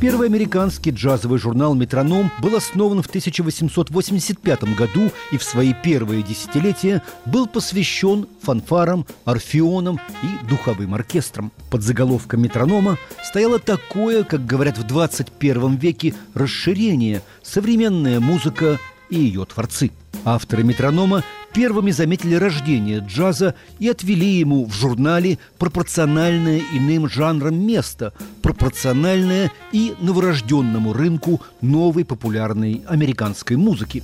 Первый американский джазовый журнал «Метроном» был основан в 1885 году и в свои первые десятилетия был посвящен фанфарам, орфеонам и духовым оркестрам. Под заголовком «Метронома» стояло такое, как говорят в 21 веке, расширение, современная музыка и ее творцы. Авторы «Метронома» первыми заметили рождение джаза и отвели ему в журнале пропорциональное иным жанрам место, пропорциональное и новорожденному рынку новой популярной американской музыки.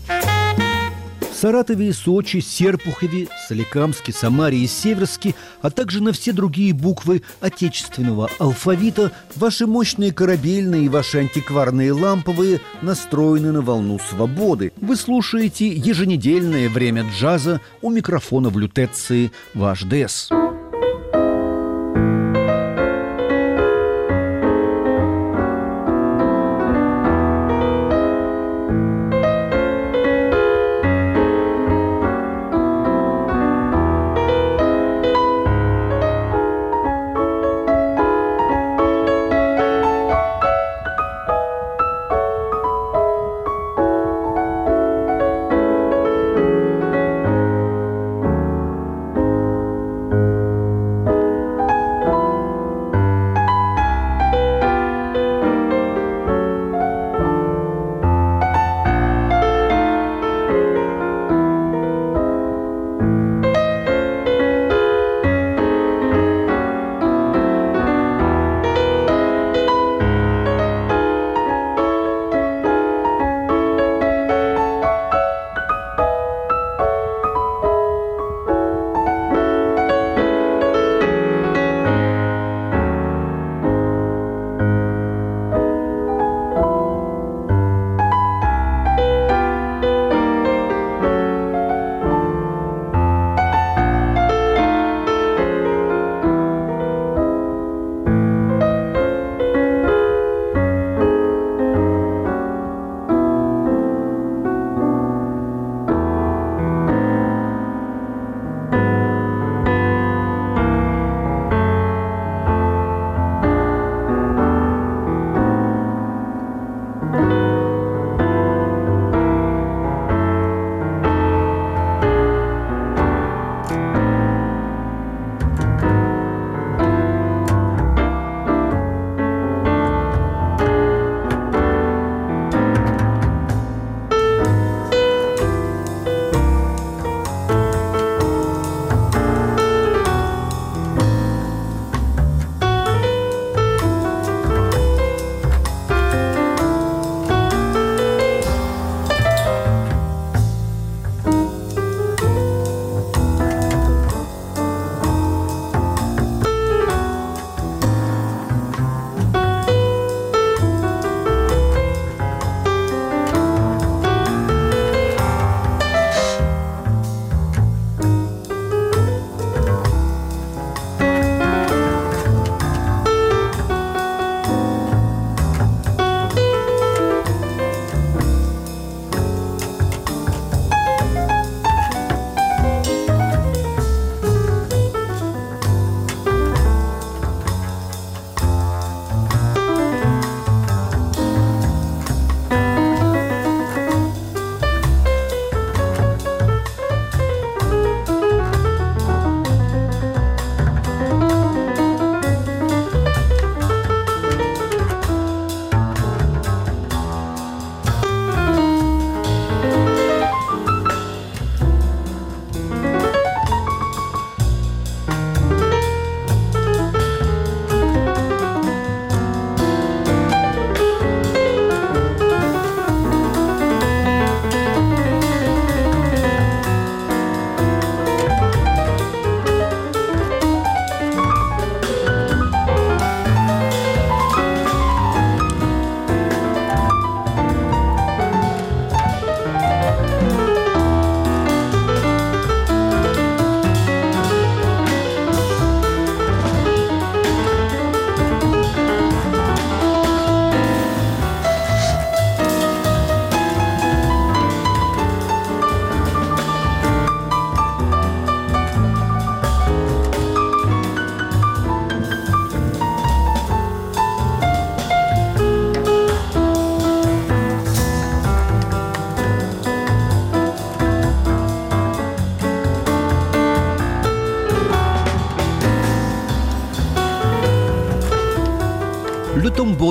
Саратове и Сочи, Серпухове, Соликамске, Самаре и Северске, а также на все другие буквы отечественного алфавита ваши мощные корабельные и ваши антикварные ламповые настроены на волну свободы. Вы слушаете еженедельное время джаза у микрофона в лютеции «Ваш ДС».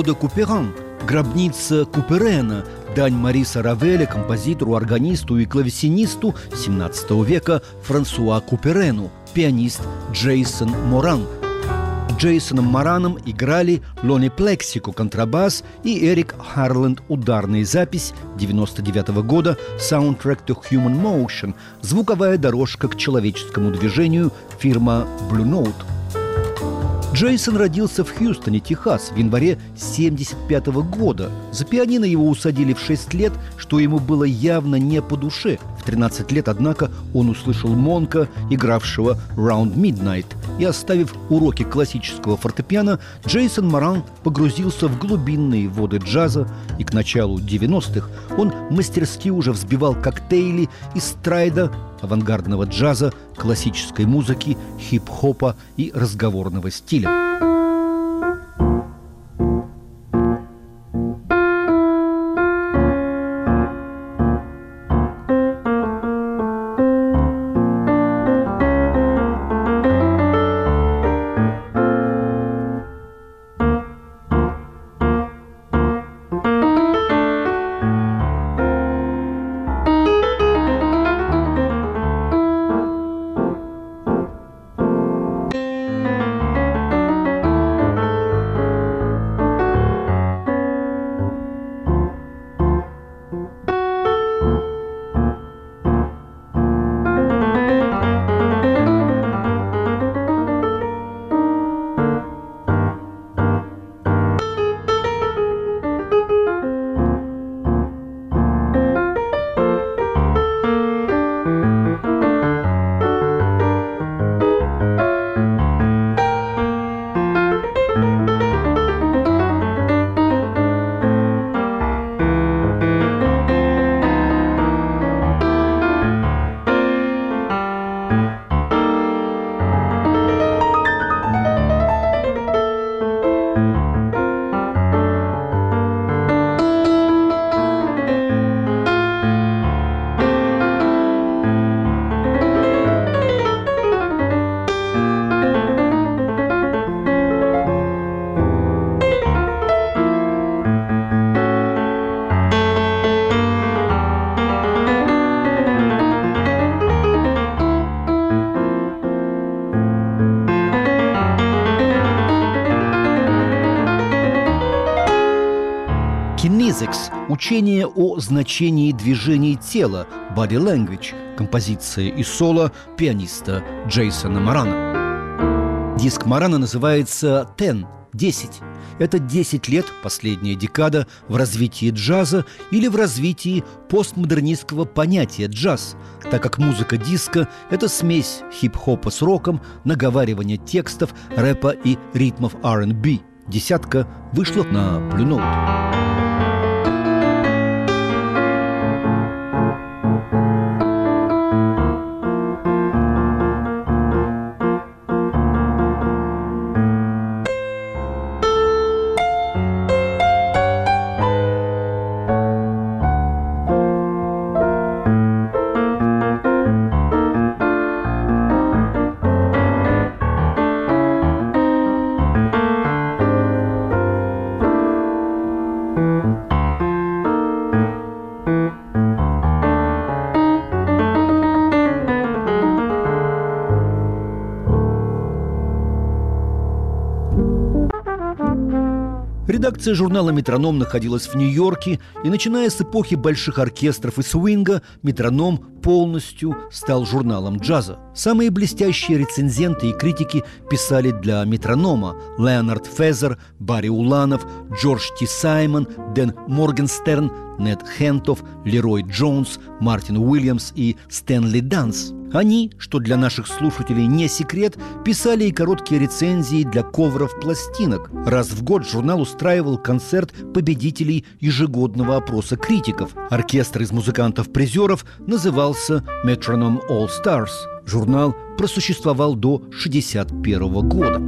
Де Куперан, гробница Куперена, дань Мариса Равеля, композитору, органисту и клавесинисту XVII века Франсуа Куперену, пианист Джейсон Моран – Джейсоном Мараном играли Лони Плексико контрабас и Эрик Харленд ударная запись 99 -го года Soundtrack to Human Motion звуковая дорожка к человеческому движению фирма Blue Note – Джейсон родился в Хьюстоне, Техас, в январе 1975 года. За пианино его усадили в 6 лет, что ему было явно не по душе. В 13 лет, однако, он услышал Монка, игравшего «Round Midnight», и, оставив уроки классического фортепиано, Джейсон Маран погрузился в глубинные воды джаза, и к началу 90-х он мастерски уже взбивал коктейли из страйда, авангардного джаза, классической музыки, хип-хопа и разговорного стиля. Учение о значении движений тела, body language, композиция и соло пианиста Джейсона Марана. Диск Марана называется «Ten» – «10». Это 10 лет, последняя декада, в развитии джаза или в развитии постмодернистского понятия джаз, так как музыка диска – это смесь хип-хопа с роком, наговаривание текстов, рэпа и ритмов R&B. Десятка вышла на Blue Note. Редакция журнала «Метроном» находилась в Нью-Йорке, и начиная с эпохи больших оркестров и свинга, «Метроном» полностью стал журналом джаза. Самые блестящие рецензенты и критики писали для «Метронома» Леонард Фезер, Барри Уланов, Джордж Ти Саймон, Дэн Моргенстерн, Нэт Хентофф, Лерой Джонс, Мартин Уильямс и Стэнли Данс – они, что для наших слушателей не секрет, писали и короткие рецензии для ковров пластинок. Раз в год журнал устраивал концерт победителей ежегодного опроса критиков. Оркестр из музыкантов-призеров назывался «Metronome All Stars». Журнал просуществовал до 1961 года.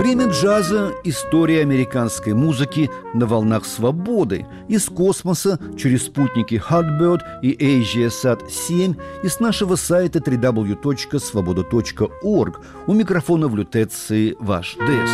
Время джаза – история американской музыки на волнах свободы. Из космоса через спутники Hotbird и AsiaSat-7 и с нашего сайта www.svoboda.org. У микрофона в лютеции ваш Дес.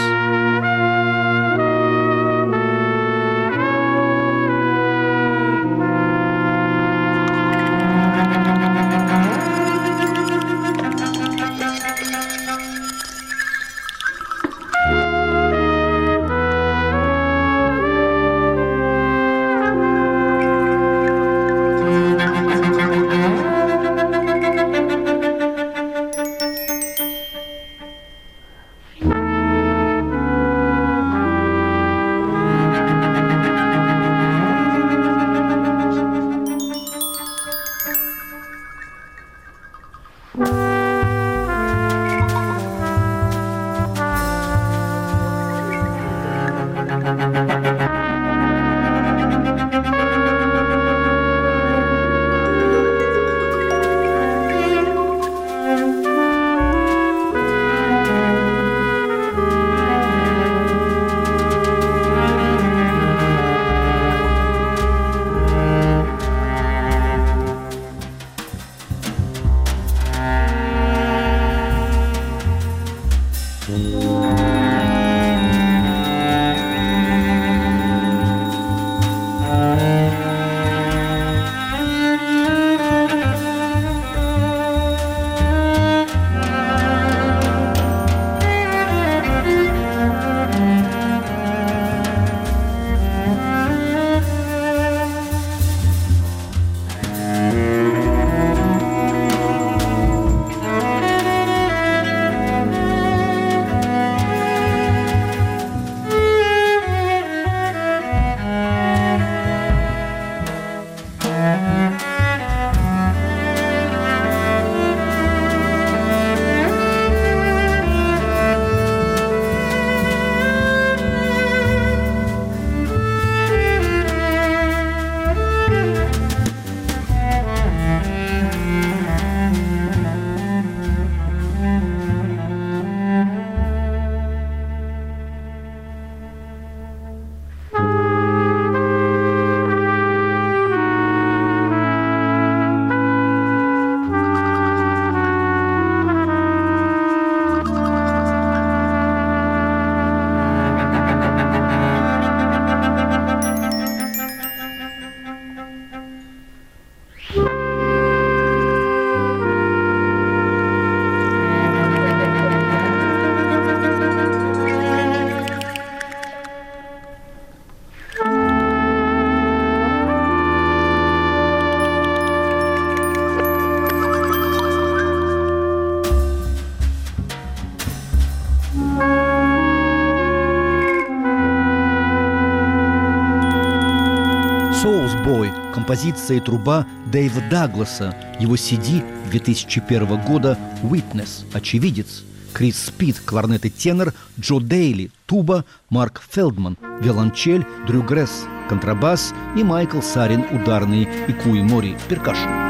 Композиция и труба Дэйва Дагласа, его CD 2001 года «Witness» – «Очевидец», Крис Спид, кларнет и тенор, Джо Дейли, туба, Марк Фелдман, виолончель, Дрю Гресс, контрабас. И Майкл Сарин, ударный. И Куи Мори, перкашн.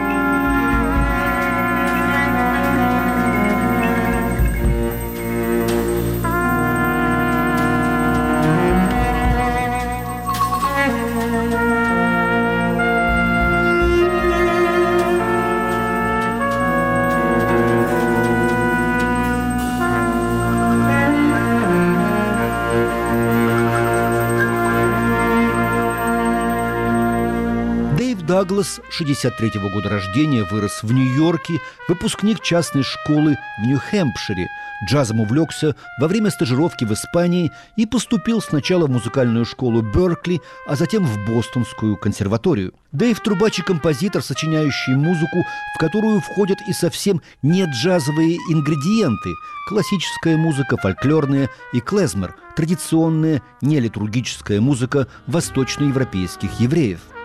Даглас, 63 -го года рождения, вырос в Нью-Йорке, выпускник частной школы в Нью-Хэмпшире. Джазом увлекся во время стажировки в Испании и поступил сначала в музыкальную школу Беркли, а затем в Бостонскую консерваторию. Дэйв – трубач и композитор, сочиняющий музыку, в которую входят и совсем не джазовые ингредиенты – классическая музыка, фольклорная и клезмер – традиционная нелитургическая музыка восточноевропейских евреев –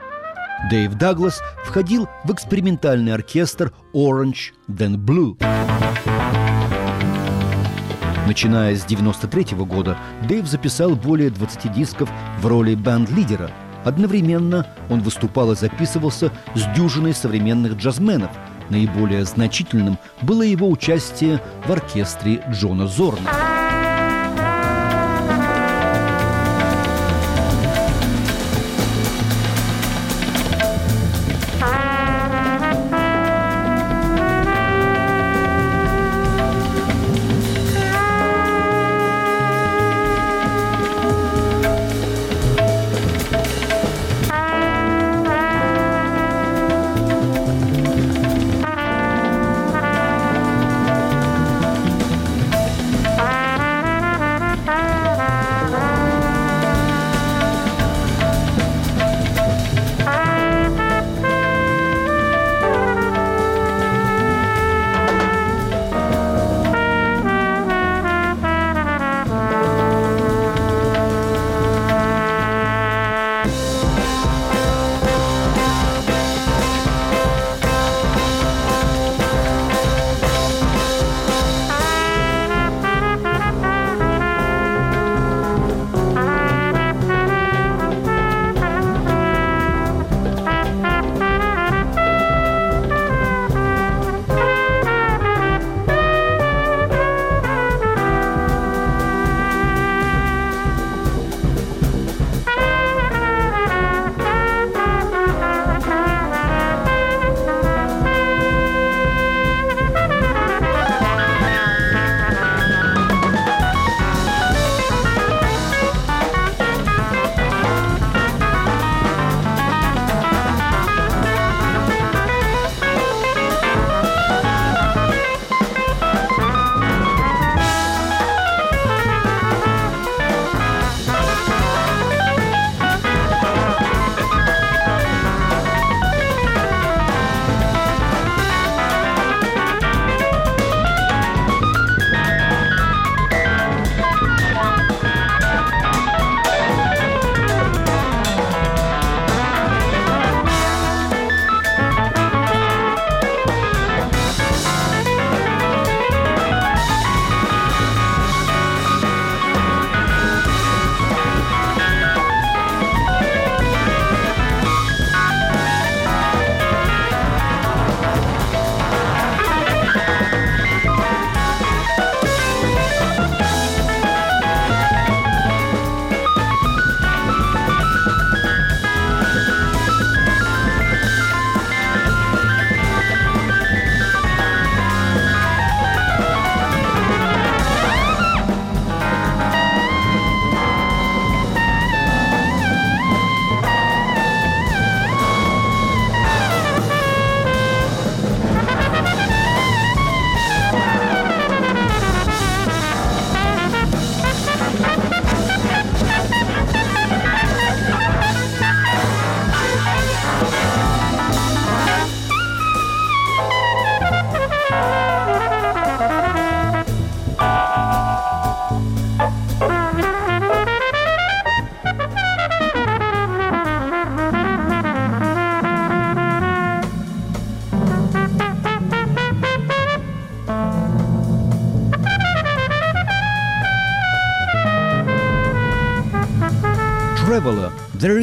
Дэйв Даглас входил в экспериментальный оркестр Orange Then Blue. Начиная с 1993 года, Дэйв записал более 20 дисков в роли банд-лидера. Одновременно он выступал и записывался с дюжиной современных джазменов. Наиболее значительным было его участие в оркестре Джона Зорна.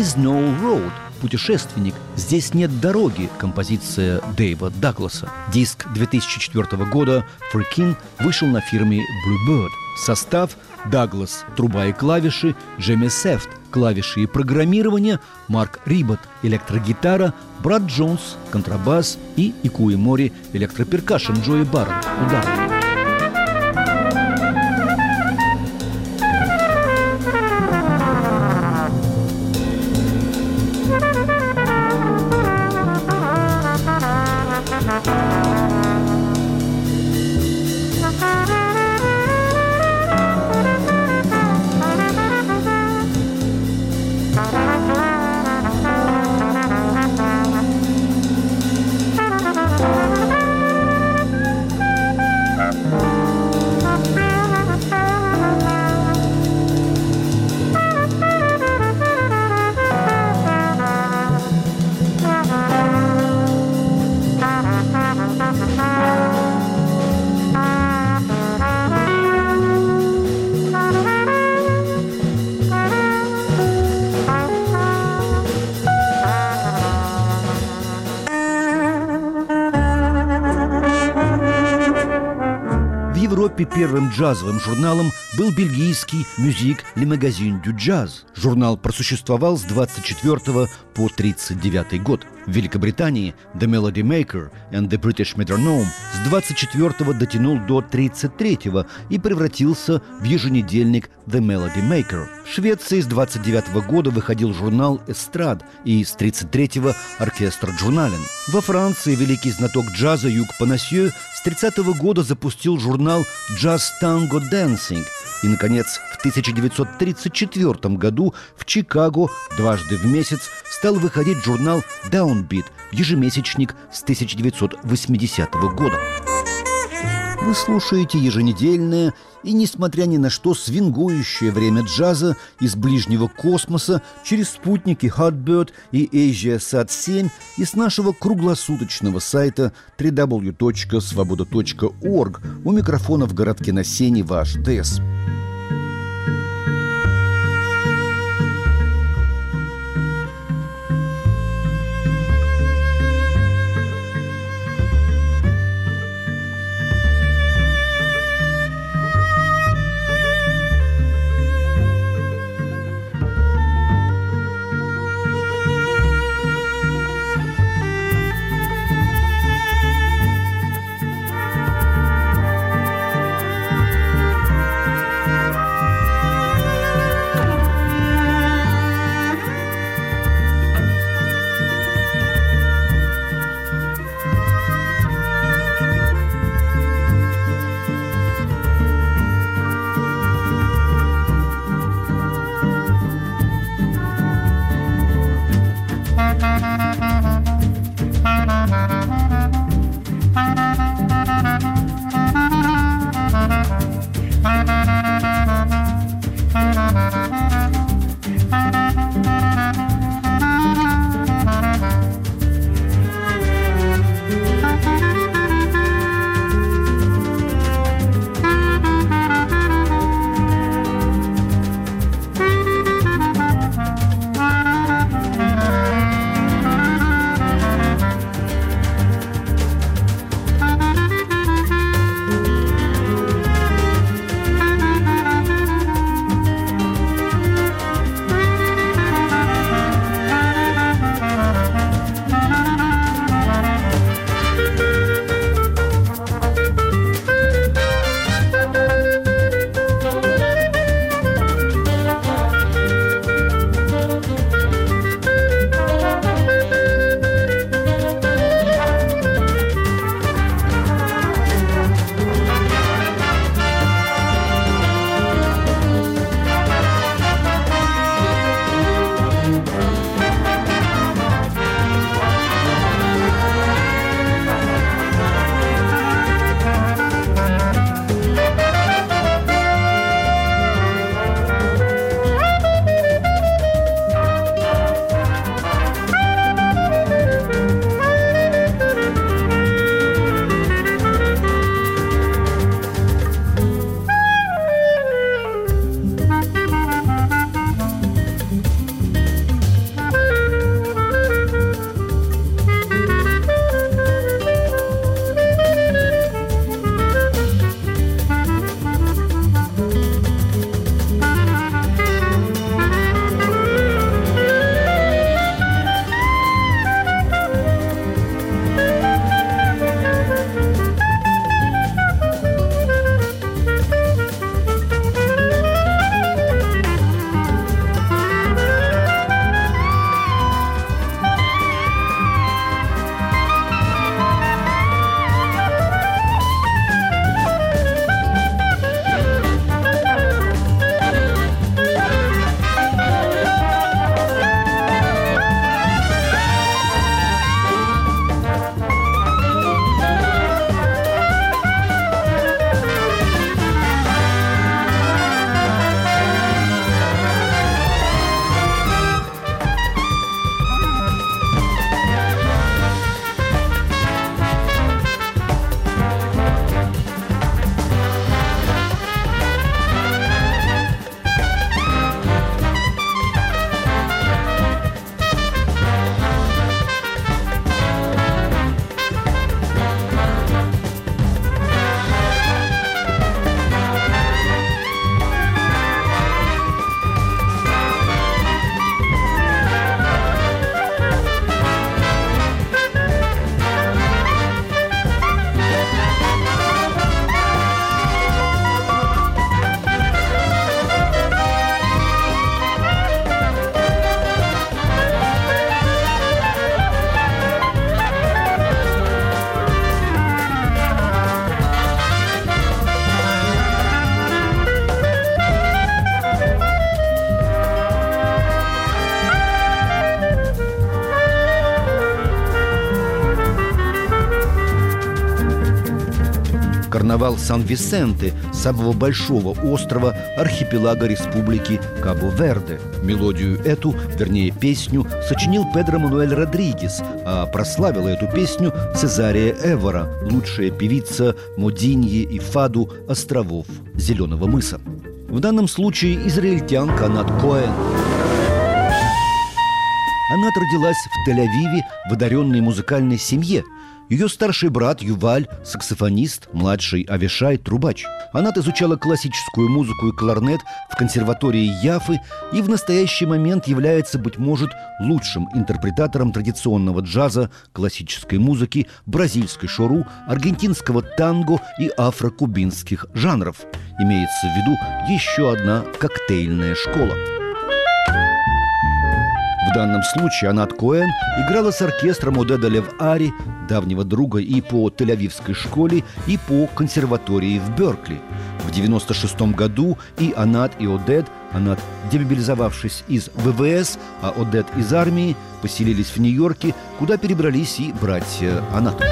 Is no road, «Путешественник. Здесь нет дороги» композиция Дэйва Дагласа. Диск 2004 года «For King» вышел на фирме Bluebird. Состав – Даглас, труба и клавиши, Джемми Сефт, клавиши и программирование, Марк Рибот, электрогитара, Брат Джонс, контрабас и Икуи Мори, электроперкашн Джои Барретт, удар. Джазовым журналом был бельгийский «Мюзик Le Magazine du Jazz». Журнал просуществовал с 24 по 39 год. В Великобритании «The Melody Maker» and «The British Metronome» с 24 дотянул до 33 и превратился в еженедельник «The Melody Maker». В Швеции с 29 года выходил журнал «Эстрад» и с 33-го «Оркестр Джурнален». Во Франции великий знаток джаза Юг Панасье с 30 -го года запустил журнал «Джаз Танго Dancing», и, наконец, в 1934 году в Чикаго дважды в месяц стал выходить журнал «Downbeat», ежемесячник с 1980 года. Вы слушаете еженедельное и, несмотря ни на что, свингующее время джаза из ближнего космоса через спутники Hotbird и AsiaSat-7 и с нашего круглосуточного сайта www.svoboda.org у микрофона в городке на Сене ваш ДЭС. Карнавал Сан-Висенте, самого большого острова архипелага республики Кабо-Верде. Мелодию эту, вернее песню, сочинил Педро Мануэль Родригес, а прославила эту песню Цезария Эвора, лучшая певица Модиньи и Фаду островов Зеленого мыса. В данном случае израильтянка Анат Коэн. Анат родилась в Тель-Авиве в одаренной музыкальной семье – ее старший брат Юваль – саксофонист, младший Авишай – трубач. Она изучала классическую музыку и кларнет в консерватории Яфы и в настоящий момент является, быть может, лучшим интерпретатором традиционного джаза, классической музыки, бразильской шору, аргентинского танго и афро-кубинских жанров. Имеется в виду еще одна коктейльная школа – в данном случае Анат Коэн играла с оркестром Одеда Лев Ари, давнего друга и по Тель-Авивской школе, и по консерватории в Беркли. В 96 году и Анат, и Одед, Анат, демобилизовавшись из ВВС, а Одед из армии, поселились в Нью-Йорке, куда перебрались и братья Анату.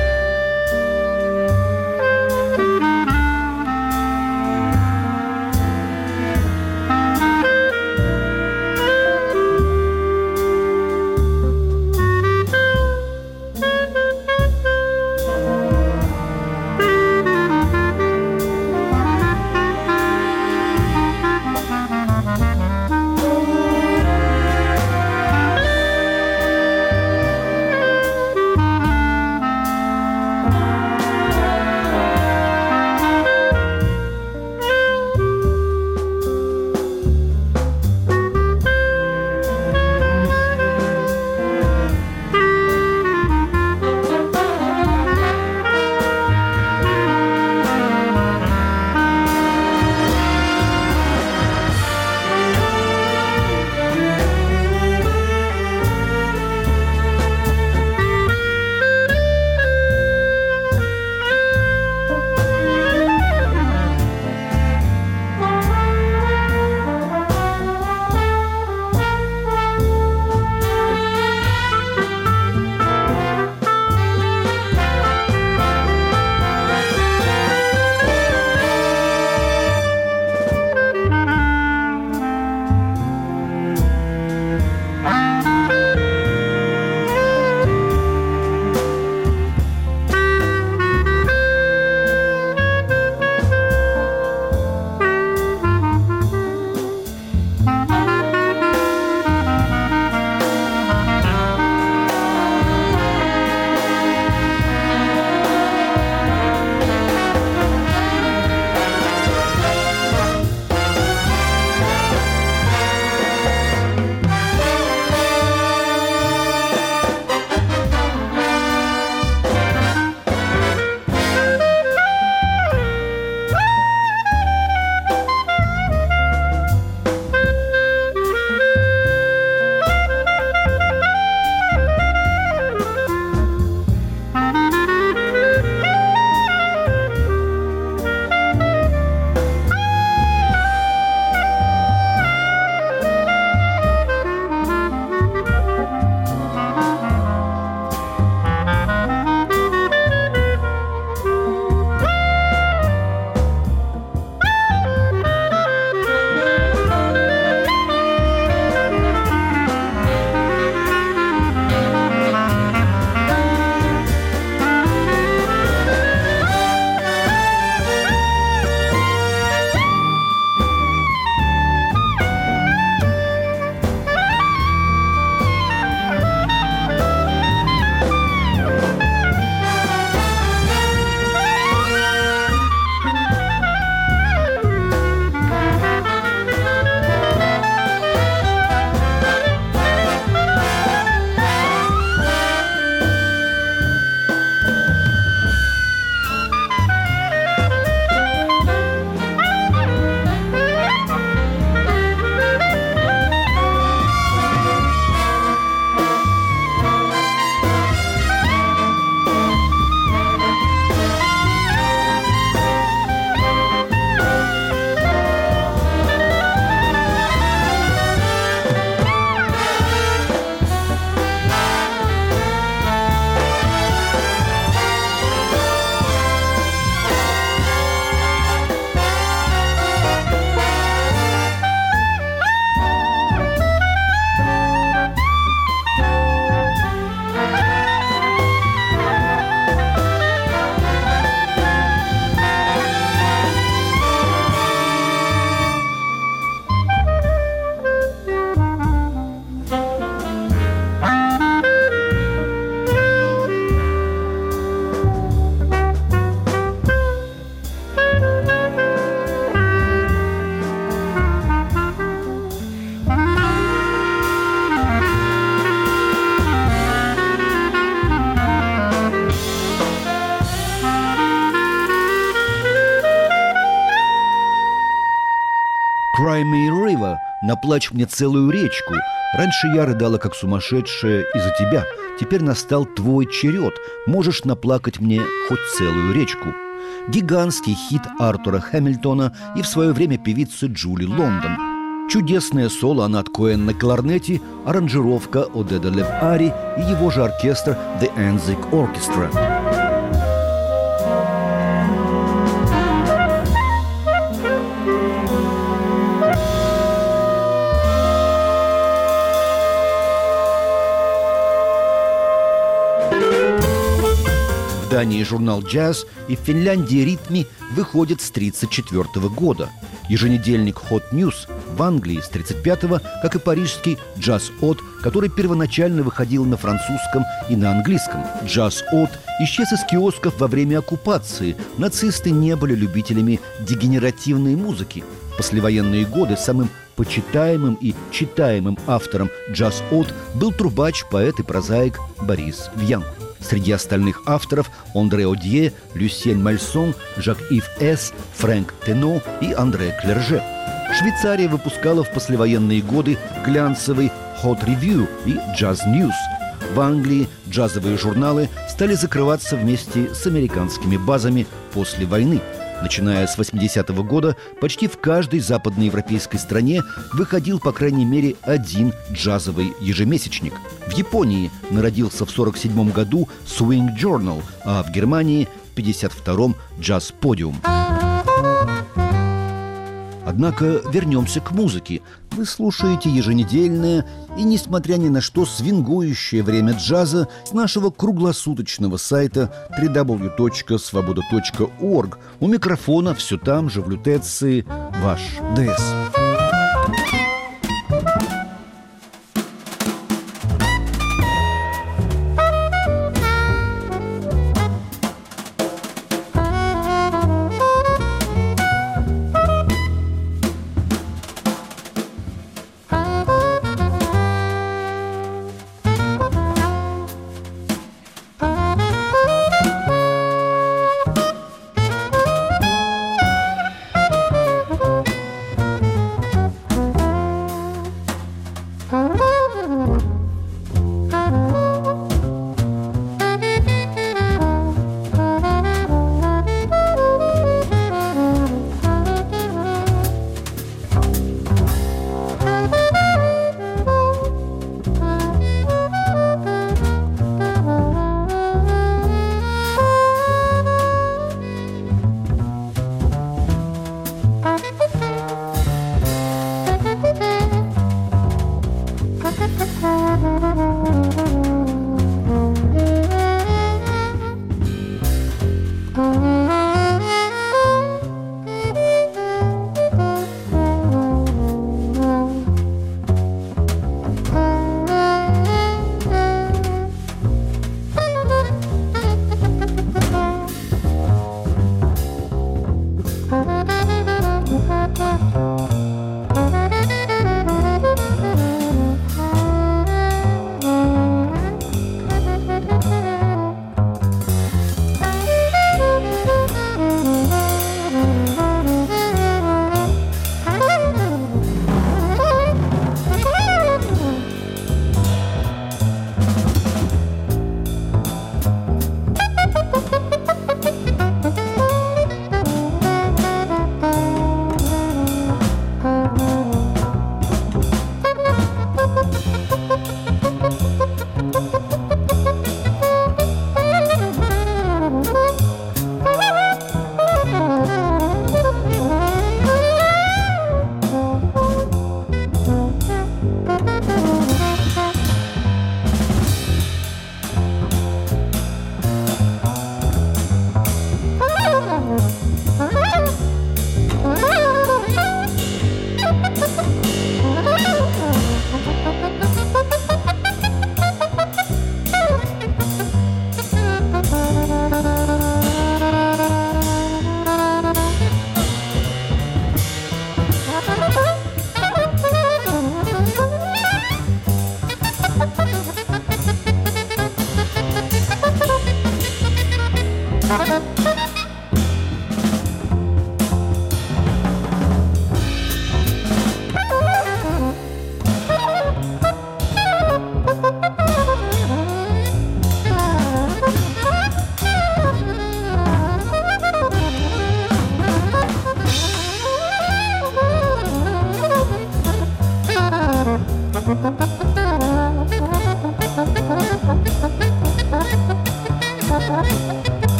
«Наплачь мне целую речку». Раньше я рыдала, как сумасшедшая, из-за тебя. Теперь настал твой черед. Можешь наплакать мне хоть целую речку. Гигантский хит Артура Хэмилтона и в свое время певицы Джули Лондон. Чудесное соло Анат Коэн на кларнете, аранжировка Одеда Лев Ари и его же оркестр The Enzik Orchestra. Издании журнал «Джаз» и в Финляндии «Ритми» выходит с 1934 года. Еженедельник «Hot News» в Англии с 1935 как и парижский «Джаз От», который первоначально выходил на французском и на английском. «Джаз От» исчез из киосков во время оккупации. Нацисты не были любителями дегенеративной музыки. Послевоенные годы самым почитаемым и читаемым автором «Джаз От» был трубач, поэт и прозаик Борис Вьян. Среди остальных авторов Андре Одье, Люсьен Мальсон, Жак-Ив С., Фрэнк Тено и Андре Клерже. Швейцария выпускала в послевоенные годы глянцевый Hot Review и Jazz News. В Англии джазовые журналы стали закрываться вместе с американскими базами после войны – Начиная с 80-го года, почти в каждой западноевропейской стране выходил, по крайней мере, один джазовый ежемесячник. В Японии народился в 47 году Swing Journal, а в Германии в 52-м Jazz Podium. Однако вернемся к музыке. Вы слушаете еженедельное и, несмотря ни на что, свингующее время джаза с нашего круглосуточного сайта www.svoboda.org. У микрофона все там же в лютеции ваш ДС.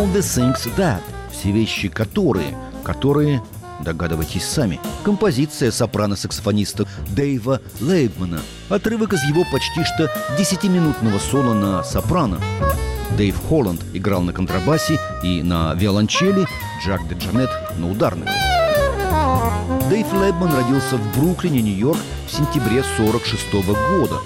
All the things that – все вещи, которые, которые, догадывайтесь сами. Композиция сопрано-саксофониста Дэйва Лейбмана. Отрывок из его почти что десятиминутного соло на сопрано. Дэйв Холланд играл на контрабасе и на виолончели, Джак де Джанет на ударных. Дэйв Лейбман родился в Бруклине, Нью-Йорк в сентябре 1946 года.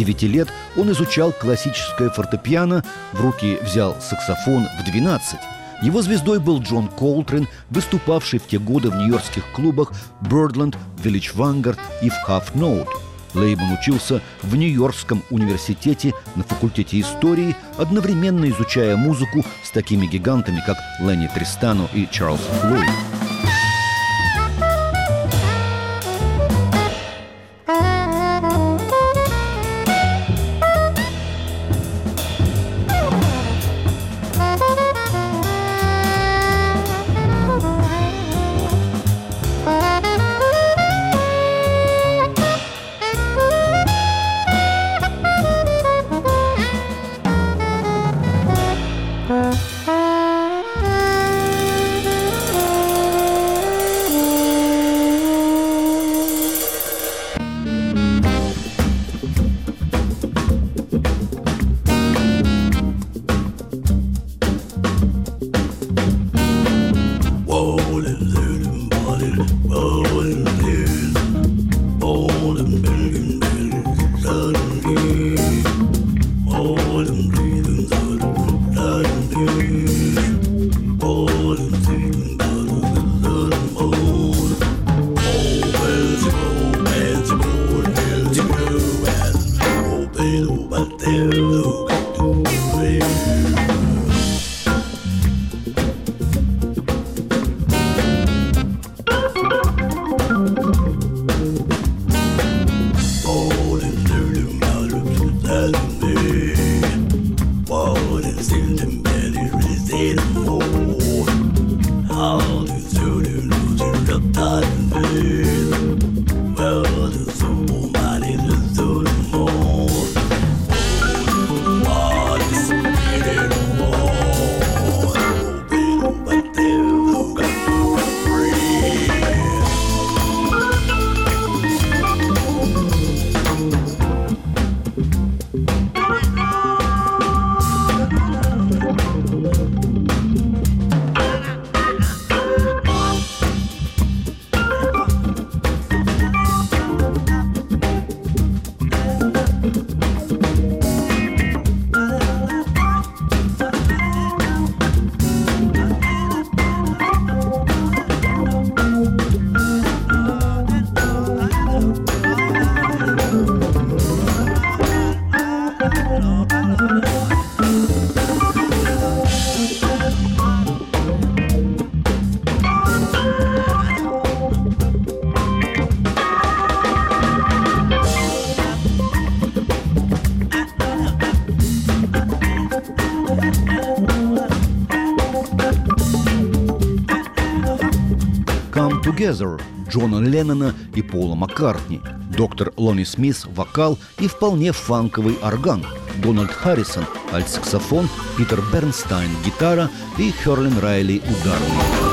С 9 лет он изучал классическое фортепиано, в руки взял саксофон в 12. Его звездой был Джон Колтрин, выступавший в те годы в нью-йоркских клубах Birdland, Village Vanguard и в Half Note. Лейбман учился в Нью-Йоркском университете на факультете истории, одновременно изучая музыку с такими гигантами, как Ленни Тристано и Чарльз Ллойд. Oğlum duydum zor, darım Together Джона Леннона и Пола Маккартни, доктор Лони Смис – вокал и вполне фанковый орган, Дональд Харрисон – альтсаксофон, Питер Бернстайн – гитара и Херлин Райли – ударный.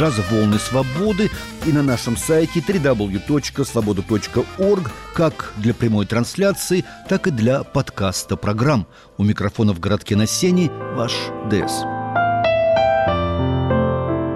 Джаза «Волны свободы» и на нашем сайте www.svoboda.org как для прямой трансляции, так и для подкаста программ. У микрофона в городке на Сене ваш ДС.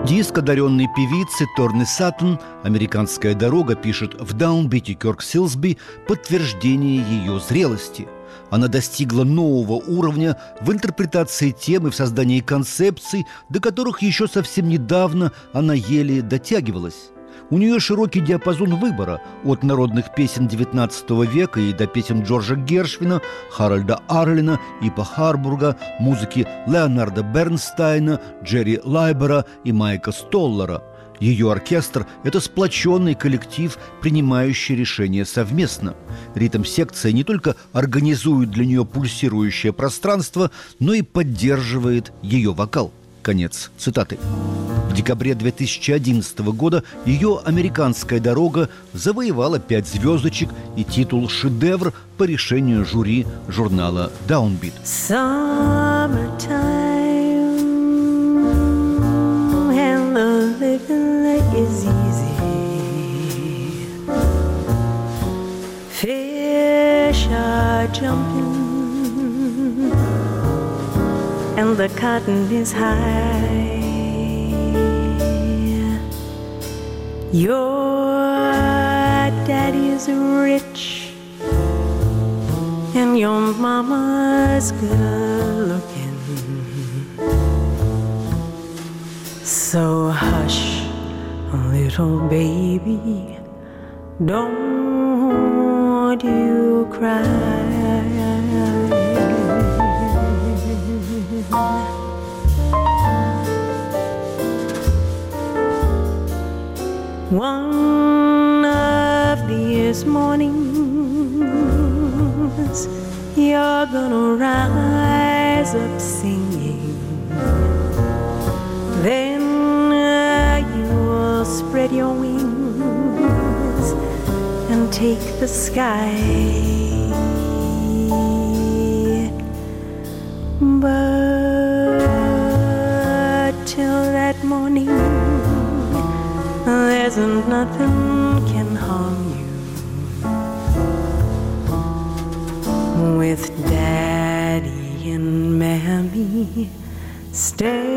Диск одаренной певицы Торны Саттон «Американская дорога» пишет в даунбите Кёрк Силсби подтверждение ее зрелости. Она достигла нового уровня в интерпретации темы, в создании концепций, до которых еще совсем недавно она еле дотягивалась. У нее широкий диапазон выбора от народных песен XIX века и до песен Джорджа Гершвина, Харальда Арлина, Ипа Харбурга, музыки Леонарда Бернстайна, Джерри Лайбера и Майка Столлера – ее оркестр – это сплоченный коллектив, принимающий решения совместно. Ритм-секция не только организует для нее пульсирующее пространство, но и поддерживает ее вокал. Конец цитаты. В декабре 2011 года ее «Американская дорога» завоевала пять звездочек и титул «Шедевр» по решению жюри журнала «Даунбит». is jumping and the cotton is high. Your daddy's rich, and your mama's good looking. So hush, little baby, don't you cry. One of these mornings, you're gonna rise up singing. Take the sky. But till that morning, there's nothing can harm you with daddy and mammy standing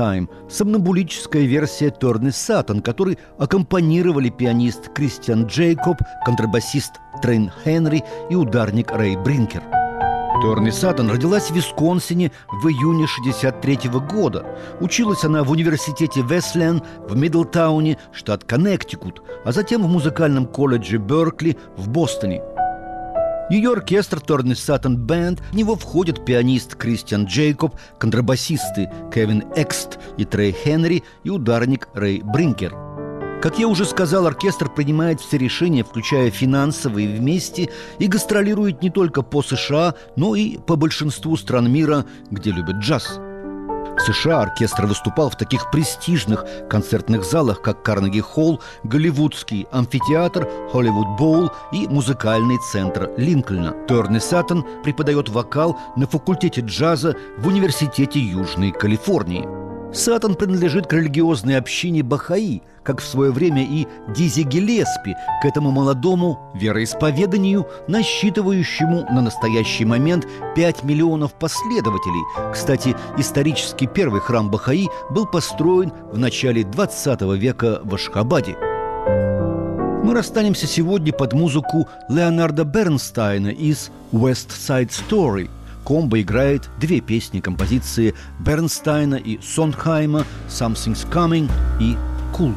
«Summertime» – сомнамбулическая версия Тирни Саттон, которой аккомпанировали пианист Кристиан Джейкоб, контрабасист Трей Хенри и ударник Рэй Бринкер. Тирни Саттон родилась в Висконсине в июне 63 года. Училась она в университете Веслен в Мидлтауне, штат Коннектикут, а затем в музыкальном колледже Беркли в Бостоне. Ее оркестр Тирни Саттон Band, в него входят пианист Кристиан Джейкоб, контрабасисты Кевин Экст и Трей Хенри и ударник Рэй Бринкер. Как я уже сказал, оркестр принимает все решения, включая финансовые вместе, и гастролирует не только по США, но и по большинству стран мира, где любят джаз. В США оркестр выступал в таких престижных концертных залах, как Карнеги-холл, Голливудский амфитеатр, Холливуд Боул и музыкальный центр Линкольна. Торни Саттон преподает вокал на факультете джаза в Университете Южной Калифорнии. Саттон принадлежит к религиозной общине Бахаи, как в свое время и Дизи Гелеспи, к этому молодому вероисповеданию, насчитывающему на настоящий момент 5 миллионов последователей. Кстати, исторически первый храм Бахаи был построен в начале 20 века в Ашхабаде. Мы расстанемся сегодня под музыку Леонарда Бернстайна из «West Side Story», Комбо играет две песни композиции Бернстайна и Сонхайма «Something's Coming» и «Cool».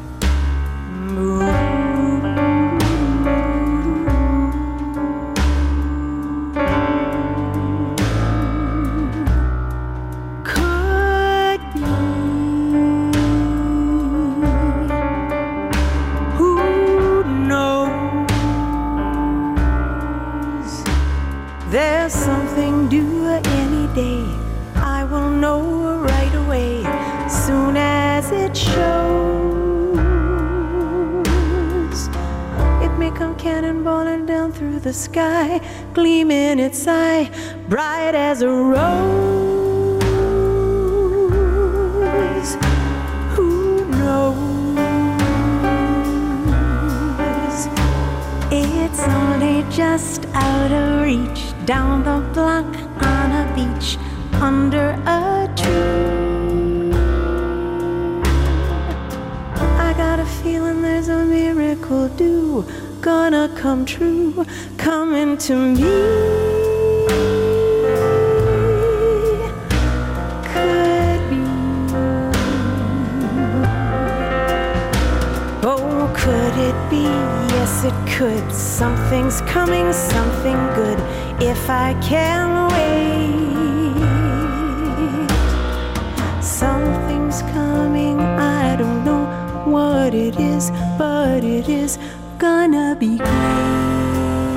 But it is gonna be great.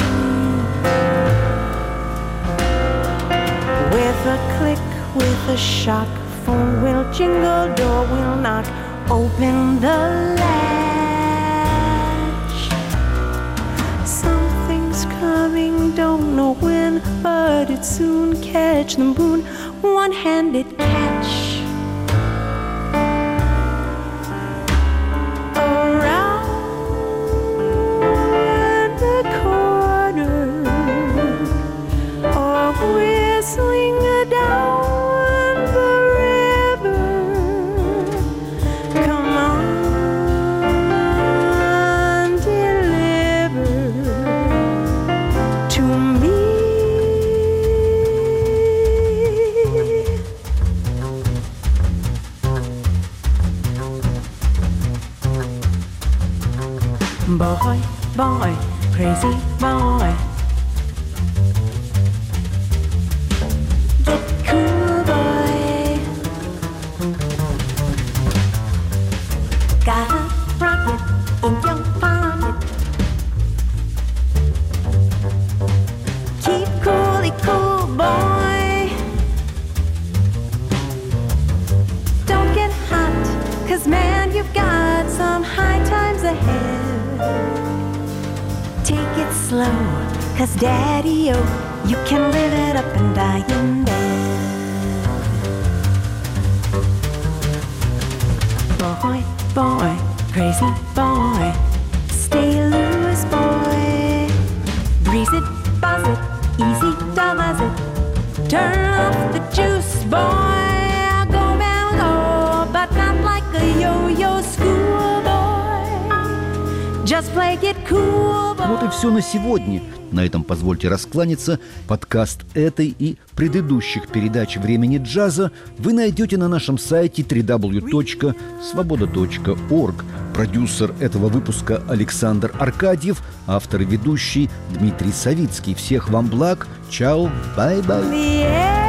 With a click, with a shock, phone will jingle, door will knock. Open the latch. Something's coming, don't know when, but it soon catch the moon, one-handed boy. Slow, cause daddy, oh, you can live it up and die in bed. Boy, boy, crazy boy, stay loose, boy. Breeze it, buzz it, easy does it. Turn off the juice, boy. Go man, go, but not like a yo-yo schoolboy. Just play it. Вот и все на сегодня. На этом позвольте раскланяться. Подкаст этой и предыдущих передач «Времени джаза» вы найдете на нашем сайте www.svoboda.org. Продюсер этого выпуска Александр Аркадьев, автор и ведущий Дмитрий Савицкий. Всех вам благ. Чао, bye-bye. The